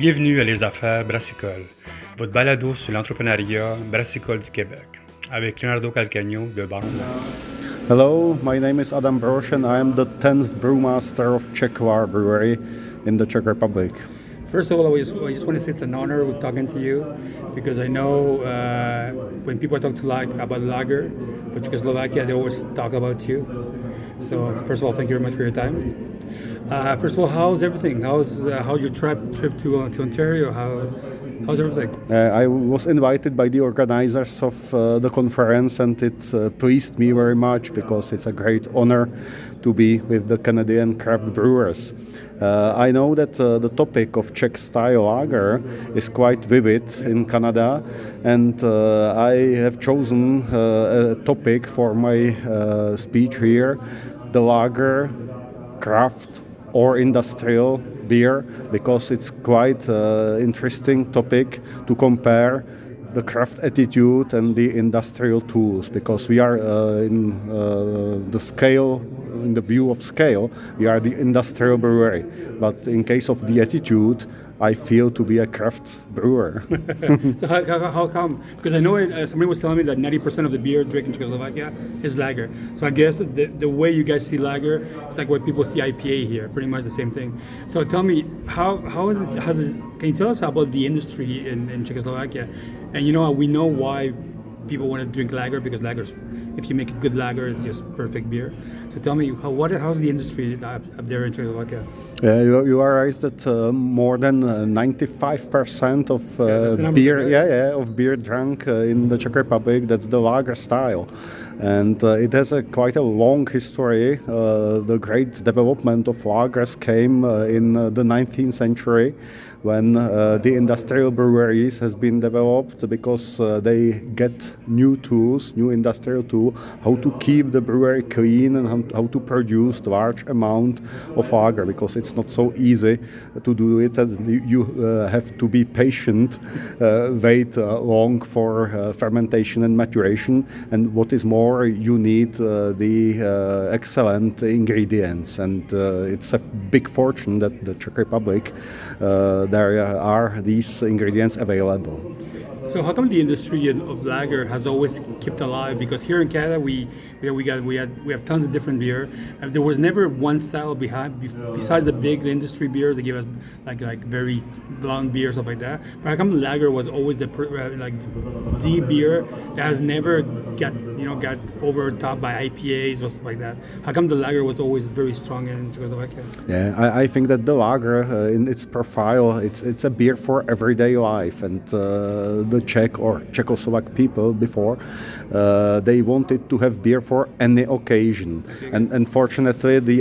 Bienvenue à Les Affaires Brassicole, votre balado sur l'entrepreneuriat brassicole du Québec, avec Leonardo Calcagno de Baron. Hello, my name is Adam Brož and I am the 10th brewmaster of Czechvar Brewery in the Czech Republic. First of all, I just, I just want to say it's an honor with talking to you because I know uh, when people talk to like about lager, but Czechoslovakia, they always talk about you. So first of all, thank you very much for your time. Uh, first of all, how's everything? How's uh, how's your trip trip to uh, to Ontario? How's everything? Uh, I was invited by the organizers of uh, the conference, and it uh, pleased me very much because it's a great honor to be with the Canadian craft brewers. I know that the topic of Czech style lager is quite vivid in Canada, and I have chosen a topic for my speech here the lager, craft, or industrial beer because it's quite uh, interesting topic to compare the craft attitude and the industrial tools because we are uh, in uh, the scale in the view of scale we are the industrial brewery but in case of the attitude I feel to be a craft brewer. so how, how, how, come? Because I know it, uh, somebody was telling me that 90% of the beer drank in Czechoslovakia is lager. So I guess the, the way you guys see lager is like what people see IPA here, pretty much the same thing. So tell me, how how is it, can you tell us about the industry in, in Czechoslovakia? And you know, we know why people want to drink lager because lagers, if you make a good lager, it's just perfect beer. So tell me, how, what, how's the industry up, up there in Czechoslovakia? Yeah, you, you are right that uh, more than 95% uh, of uh, yeah, beer, yeah, yeah, of beer drunk uh, in the Czech Republic, that's the lager style, and uh, it has a quite a long history. Uh, the great development of lagers came in the 19th century when uh, the industrial breweries has been developed because uh, they get new tools, new industrial tool, how to keep the brewery clean and how to produce large amount of lager because it's not so easy to do it and you uh, have to be patient, uh, wait uh, long for uh, fermentation and maturation and what is more you need the excellent ingredients and it's a big fortune that the Czech Republic there are these ingredients available. So how come the industry of lager has always kept alive? Because here in Canada, we we, we got we had we have tons of different beer. And there was never one style behind besides the big industry beers. They give us like like very long beer stuff like that. But how come lager was always the uh, like the beer that has never got you know got overtopped by IPAs or stuff like that? How come the lager was always very strong in Czechoslovakia? Yeah, I, I think that the lager uh, in its profile, it's it's a beer for everyday life and. Uh, the Czech or Czechoslovak people before, uh, they wanted to have beer for any occasion. And unfortunately, the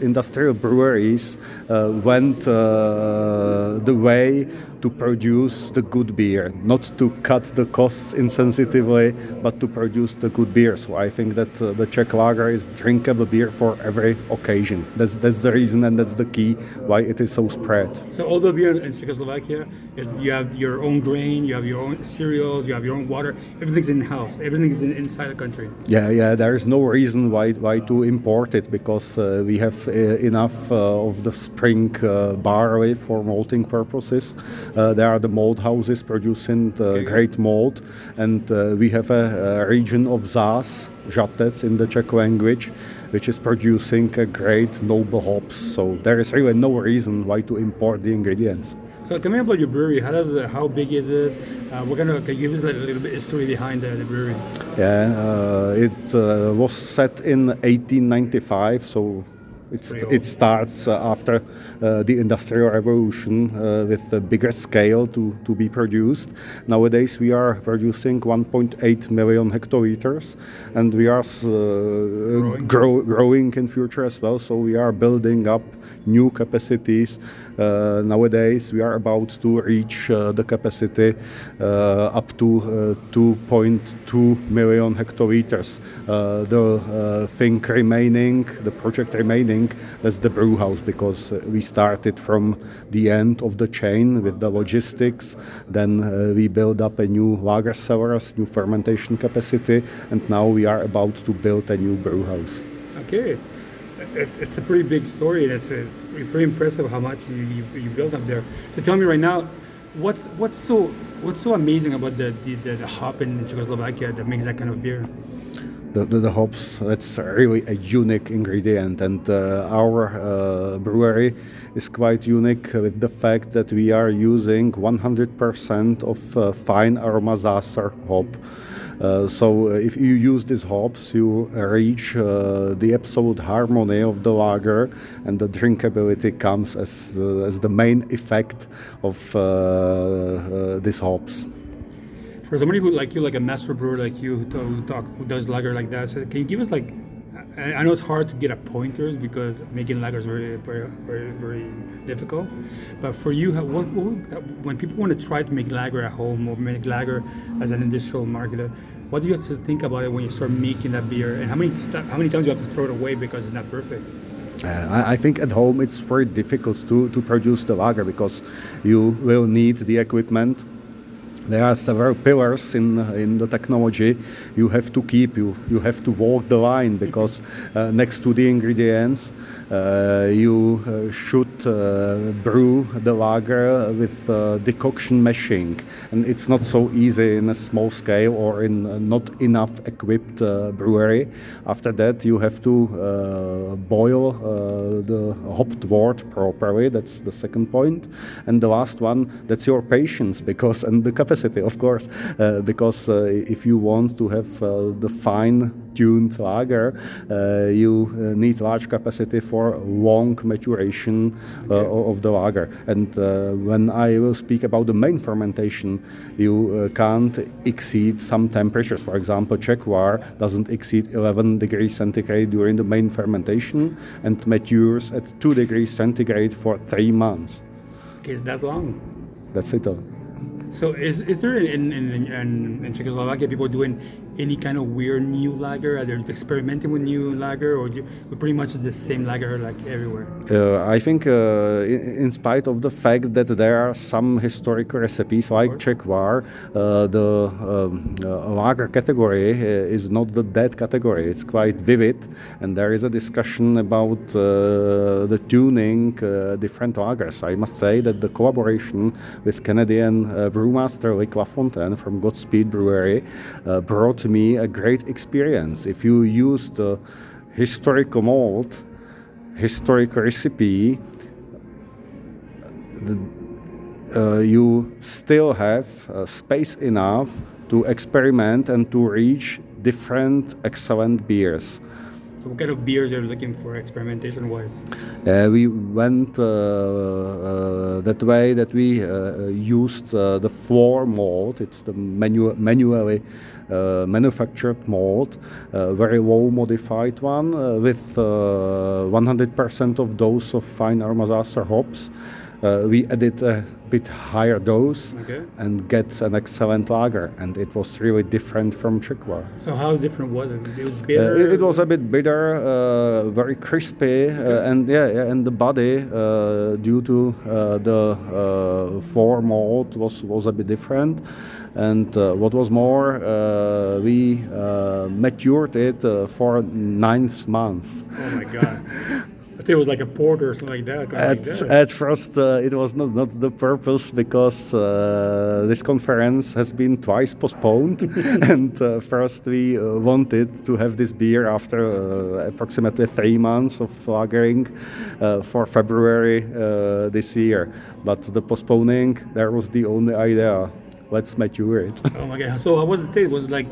industrial breweries uh, went uh, the way to produce the good beer, not to cut the costs insensitively, but to produce the good beer. So I think that uh, the Czech lager is drinkable beer for every occasion. That's that's the reason and that's the key why it is so spread. So all the beer in Czechoslovakia is you have your own grain, you have your own cereals, you have your own water. Everything's in house. Everything is in, inside the country. Yeah, yeah. There is no reason why why to import it because uh, we have uh, enough uh, of the spring uh, barley for malting purposes. Uh, there are the malt houses producing okay. great malt, and uh, we have a, a, region of Saaz, Žatec in the Czech language, which is producing a great noble hops. So there is really no reason why to import the ingredients. So tell me about your brewery. How does it, how big is it? Uh, we're gonna give us a little bit history behind the, the brewery. Yeah, uh, it uh, was set in 1895, so it starts uh, after uh, the Industrial Revolution uh, with a bigger scale to, to be produced. Nowadays, we are producing 1.8 million hectoliters, and we are uh, growing. Grow, growing in future as well. So we are building up new capacities. Uh, nowadays, we are about to reach uh, the capacity up to 2.2 million hectoliters. the thing remaining, the project remaining that's the brew house because uh, we started from the end of the chain with the logistics. Then uh, we build up a new lager cellars, new fermentation capacity, and now we are about to build a new brew house. Okay. it, it's a pretty big story, and it's, it's pretty impressive how much you, you, you built up there. So tell me right now, what's what's so what's so amazing about the the, the, the hop in Czechoslovakia that makes that kind of beer? The, the, the hops, that's really a unique ingredient, and uh, our uh, brewery is quite unique with the fact that we are using 100% of uh, fine Aromasacer hop. Uh, so uh, if you use these hops, you reach uh, the absolute harmony of the lager, and the drinkability comes as, as the main effect of these hops for somebody who like you, like a master brewer like you, who, who talk, who does lager like that, so can you give us like? I know it's hard to get a pointers because making lager is very, very, very, very difficult. But for you, what, what, when people want to try to make lager at home or make lager as an industrial market, what do you have to think about it when you start making that beer? And how many how many times you have to throw it away because it's not perfect? Uh, I think at home it's very difficult to, to produce the lager because you will need the equipment there are several pillars in in the technology. You have to keep you you have to walk the line because uh, next to the ingredients uh, you uh, should uh, brew the lager with uh, decoction mashing. And it's not so easy in a small scale or in not enough equipped brewery. After that you have to boil the hopped wort properly. That's the second point. And the last one that's your patience because and the capacity, of course, uh, because uh, if you want to have uh, the fine tuned lager, you need large capacity for long maturation okay. of the lager. And when I will speak about the main fermentation, you can't exceed some temperatures. For example, Czech doesn't exceed 11 degrees centigrade during the main fermentation and matures at 2 degrees centigrade for three months. Is that long? That's it. All. So is, is there in, in, in, in Czechoslovakia people doing any kind of weird new lager? Are they experimenting with new lager, or do, pretty much the same lager like everywhere? Uh, I think, uh, in, in, spite of the fact that there are some historical recipes like Czechvar, uh, the um, uh, lager category uh, is not the dead category. It's quite vivid, and there is a discussion about uh, the tuning different lagers. I must say that the collaboration with Canadian brewmaster Luc Lafontaine from Godspeed Brewery brought me a great experience. If you use the historical malt, historical recipe, the, uh, you still have uh, space enough to experiment and to reach different excellent beers. So, what kind of beers are you looking for experimentation wise? Uh, we went uh, uh, that way that we uh, used uh, the floor malt. It's the manu- manually uh, manufactured malt, very low modified one with 100% of dose of fine Aromasacer hops. We added a bit higher dose okay. and gets an excellent lager. And it was really different from Czechvar. So how different was it? It was bitter. Uh, it, it, was a bit bitter, uh, very crispy, uh, okay. and yeah, yeah, and the body uh, due to uh, the uh, floor malt was was a bit different. And what was more, we matured it for ninth month. Oh my god. I think it was like a porter or something like that. At, like that. at first, uh, it was not, not the purpose because uh, this conference has been twice postponed. and uh, first, we uh, wanted to have this beer after uh, approximately three months of lagering uh, for February this year. But the postponing, there was the only idea. Let's mature it. oh my god! So, how was the taste? Was it like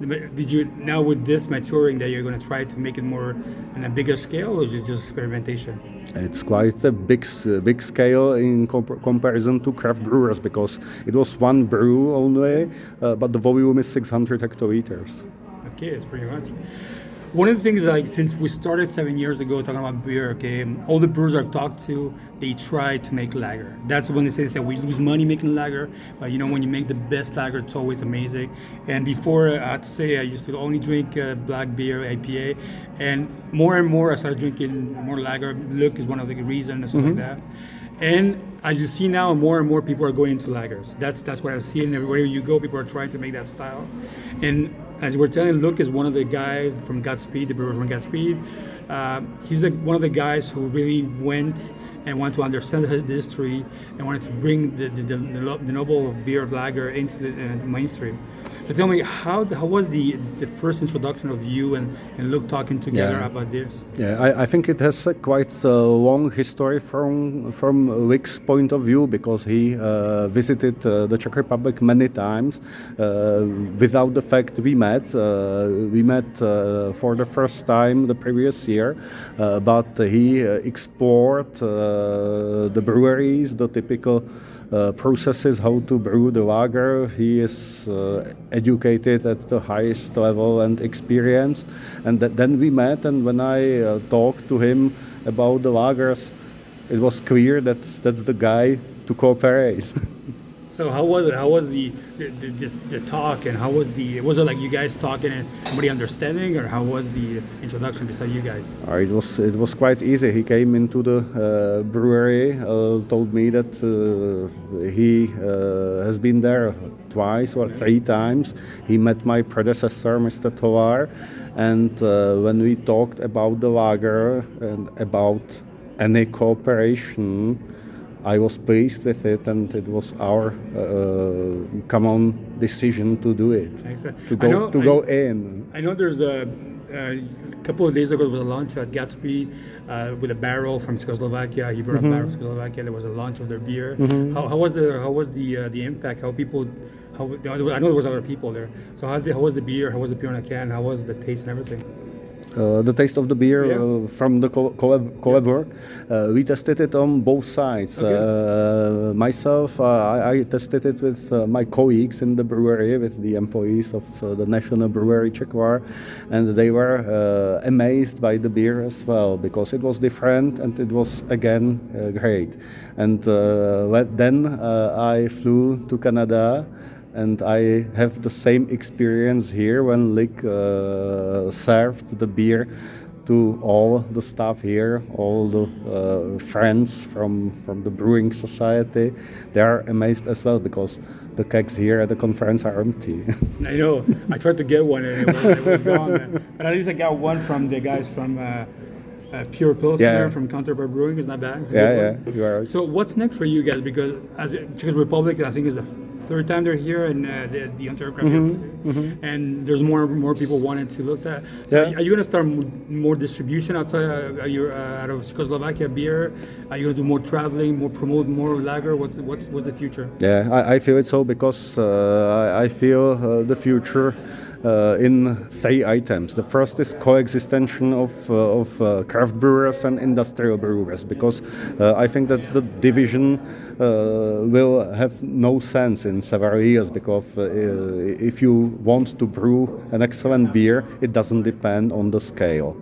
did you now with this maturing that you're going to try to make it more on a bigger scale, or is it just experimentation? It's quite a big, big scale in comp- comparison to craft brewers because it was one brew only, uh, but the volume is 600 hectoliters. Okay, it's pretty much one of the things like since we started seven years ago talking about beer, okay, all the brewers I've talked to, they try to make lager. That's when they say that we lose money making lager, but you know when you make the best lager, it's always amazing. And before I had to say I used to only drink uh, black beer, IPA, and more and more I started drinking more lager. Luc is one of the reasons and stuff mm-hmm. like that. And as you see now, more and more people are going into lagers. That's that's what I've seen. Everywhere you go, people are trying to make that style. And as we're telling, Luc is one of the guys from Godspeed, the brewer from Godspeed. uh, he's like one of the guys who really went and wanted to understand his history and wanted to bring the, the, the, the noble beer of lager into the, uh, the mainstream. So tell me, how, how was the, the first introduction of you and, and Luc talking together Yeah. about this? Yeah, I, I think it has a quite a long history from from Luc's point of view because he uh, visited uh, the Czech Republic many times. Uh, without the fact we met, uh, we met uh, for the first time the previous year, uh, but he uh, explored uh, the breweries, the typical. Uh, processes how to brew the lager. He is uh, educated at the highest level and experienced. And th- then we met, and when I uh, talked to him about the lagers, it was clear that that's the guy to cooperate. So how was it? How was the the, the, this, the talk and how was the was it like you guys talking and somebody understanding or how was the introduction beside you guys? Uh, it was it was quite easy. He came into the uh, brewery, uh, told me that uh, he uh, has been there twice or three times. He met my predecessor, Mr. Tolar, and uh, when we talked about the lager and about any cooperation, I was pleased with it, and it was our uh, common decision to do it, Excellent. to go know- to I- go in. I know there's a, a couple of days ago there was a launch at Godspeed uh, with a barrel from Czechoslovakia. He brought a barrel from Czechoslovakia. There was a launch of their beer. How, how was the how was the uh, the impact? How people how I know there was other people there. So how, how was the beer? How was the beer in a can? How was the taste and everything? Uh, the taste of the beer Yeah. uh, from the co- collab, collab work. Uh, we tested it on both sides. Okay. Uh, myself, uh, I, I tested it with uh, my colleagues in the brewery, with the employees of uh, the National Brewery Czechvar, and they were uh, amazed by the beer as well because it was different and it was again uh, great. And uh, let- then uh, I flew to Canada and I have the same experience here when Luc uh, served the beer to all the staff here, all the uh, friends from, from the brewing society. They are amazed as well because the kegs here at the conference are empty. I know. I tried to get one and it was, it was gone. But at least I got one from the guys from uh, uh, Pure Pilsner Yeah. from Counterpart Brewing. is not bad. It's yeah, yeah, you are. So what's next for you guys? Because as a- Czech Republic, I think is the third time they're here in uh, the, the Craft Beer Institute. and there's more and more people wanting to look at. So Yeah. Are you going to start more distribution outside uh, are you, uh, out of Czechoslovakia beer? Are you going to do more traveling, more promote more lager? What's what's what's the future? Yeah, I, I feel it so because uh, I, I feel uh, the future in three items. The first is coexistence of, uh, of uh, craft brewers and industrial brewers because uh, I think that the division uh, will have no sense in several years because uh, if you want to brew an excellent beer, it doesn't depend on the scale.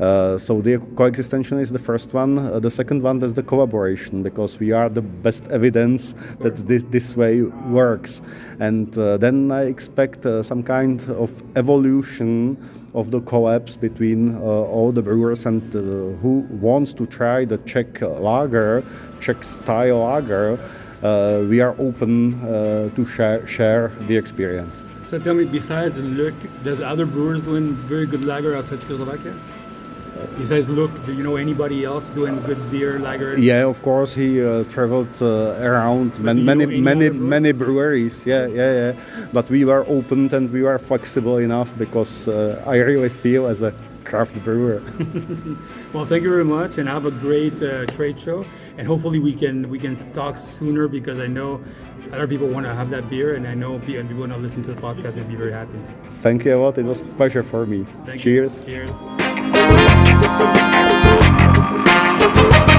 Uh, so the coexistence is the first one. Uh, the second one is the collaboration because we are the best evidence that this, this way works. And uh, then I expect some kind of evolution of the collabs between uh, all the brewers and uh, who wants to try the Czech lager, Czech style lager. Uh, we are open to share, share the experience. So tell me, besides Luc, there's other brewers doing very good lager outside Czechoslovakia? Besides "Luc, do you know anybody else doing good beer lager? Yeah, of course, he uh, traveled uh, around man, many, many, breweries? many breweries. Yeah, yeah, yeah. But we were open and we were flexible enough because uh, I really feel as a craft brewer. Well, thank you very much, and have a great uh, trade show. And hopefully, we can we can talk sooner because I know other people want to have that beer, and I know people want to listen to the podcast. Will be very happy. Thank you a lot. It was a pleasure for me. Thank you. Cheers. Cheers. Thank you.